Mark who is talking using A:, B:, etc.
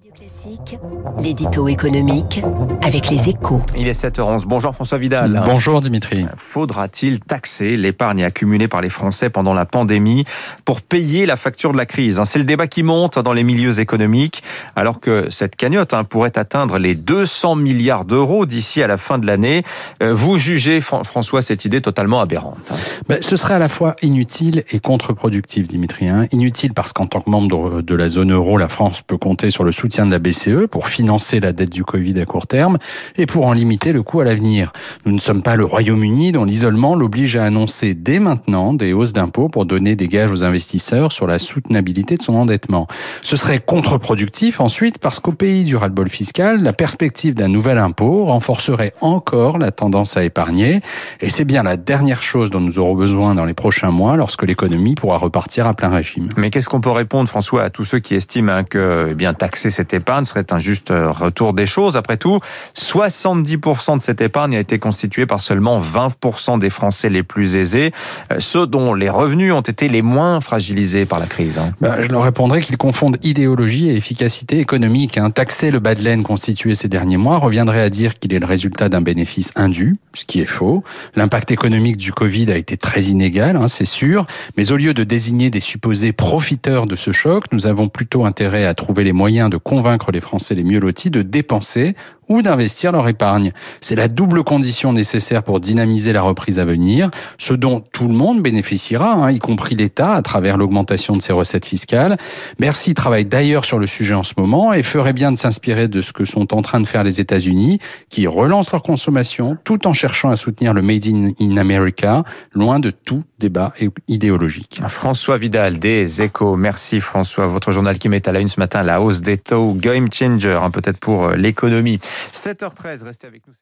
A: Radio Classique, l'édito économique avec les échos.
B: Il est 7h11. Bonjour François Vidal.
C: Bonjour Dimitri.
B: Faudra-t-il taxer l'épargne accumulée par les Français pendant la pandémie pour payer la facture de la crise C'est le débat qui monte dans les milieux économiques, alors que cette cagnotte hein, pourrait atteindre les 200 milliards d'euros d'ici à la fin de l'année. Euh, vous jugez, François, cette idée totalement aberrante
C: ben, Ce serait à la fois inutile et contre-productif, Dimitri. Hein. Inutile parce qu'en tant que membre de la zone euro, la France peut compter sur le soutien de la BCE pour financer la dette du Covid à court terme et pour en limiter le coût à l'avenir. Nous ne sommes pas le Royaume-Uni dont l'isolement l'oblige à annoncer dès maintenant des hausses d'impôts pour donner des gages aux investisseurs sur la soutenabilité de son endettement. Ce serait contre-productif ensuite parce qu'au pays du ras-le-bol fiscal, la perspective d'un nouvel impôt renforcerait encore la tendance à épargner et c'est bien la dernière chose dont nous aurons besoin dans les prochains mois lorsque l'économie pourra repartir à plein régime.
B: Mais qu'est-ce qu'on peut répondre François à tous ceux qui estiment hein, que eh bien taxer cette épargne serait un juste euh, retour des choses. Après tout, 70% de cette épargne a été constituée par seulement 20% des Français les plus aisés, euh, ceux dont les revenus ont été les moins fragilisés par la crise. Hein.
C: Bah, je leur répondrai qu'ils confondent idéologie et efficacité économique. Hein. Taxer le bas de laine constitué ces derniers mois reviendrait à dire qu'il est le résultat d'un bénéfice indu, ce qui est faux. L'impact économique du Covid a été très inégal, hein, c'est sûr, mais au lieu de désigner des supposés profiteurs de ce choc, nous avons plutôt intérêt à trouver les moyens de convaincre les Français les mieux lotis de dépenser ou d'investir leur épargne. C'est la double condition nécessaire pour dynamiser la reprise à venir, ce dont tout le monde bénéficiera, hein, y compris l'État, à travers l'augmentation de ses recettes fiscales. Bercy travaille d'ailleurs sur le sujet en ce moment et ferait bien de s'inspirer de ce que sont en train de faire les États-Unis, qui relancent leur consommation tout en cherchant à soutenir le Made in, America, loin de tout débat idéologique.
B: François Vidal des Échos. Merci François. Votre journal qui met à la une ce matin la hausse des taux game changer, hein, peut-être pour euh, l'économie. 7h13, restez avec nous.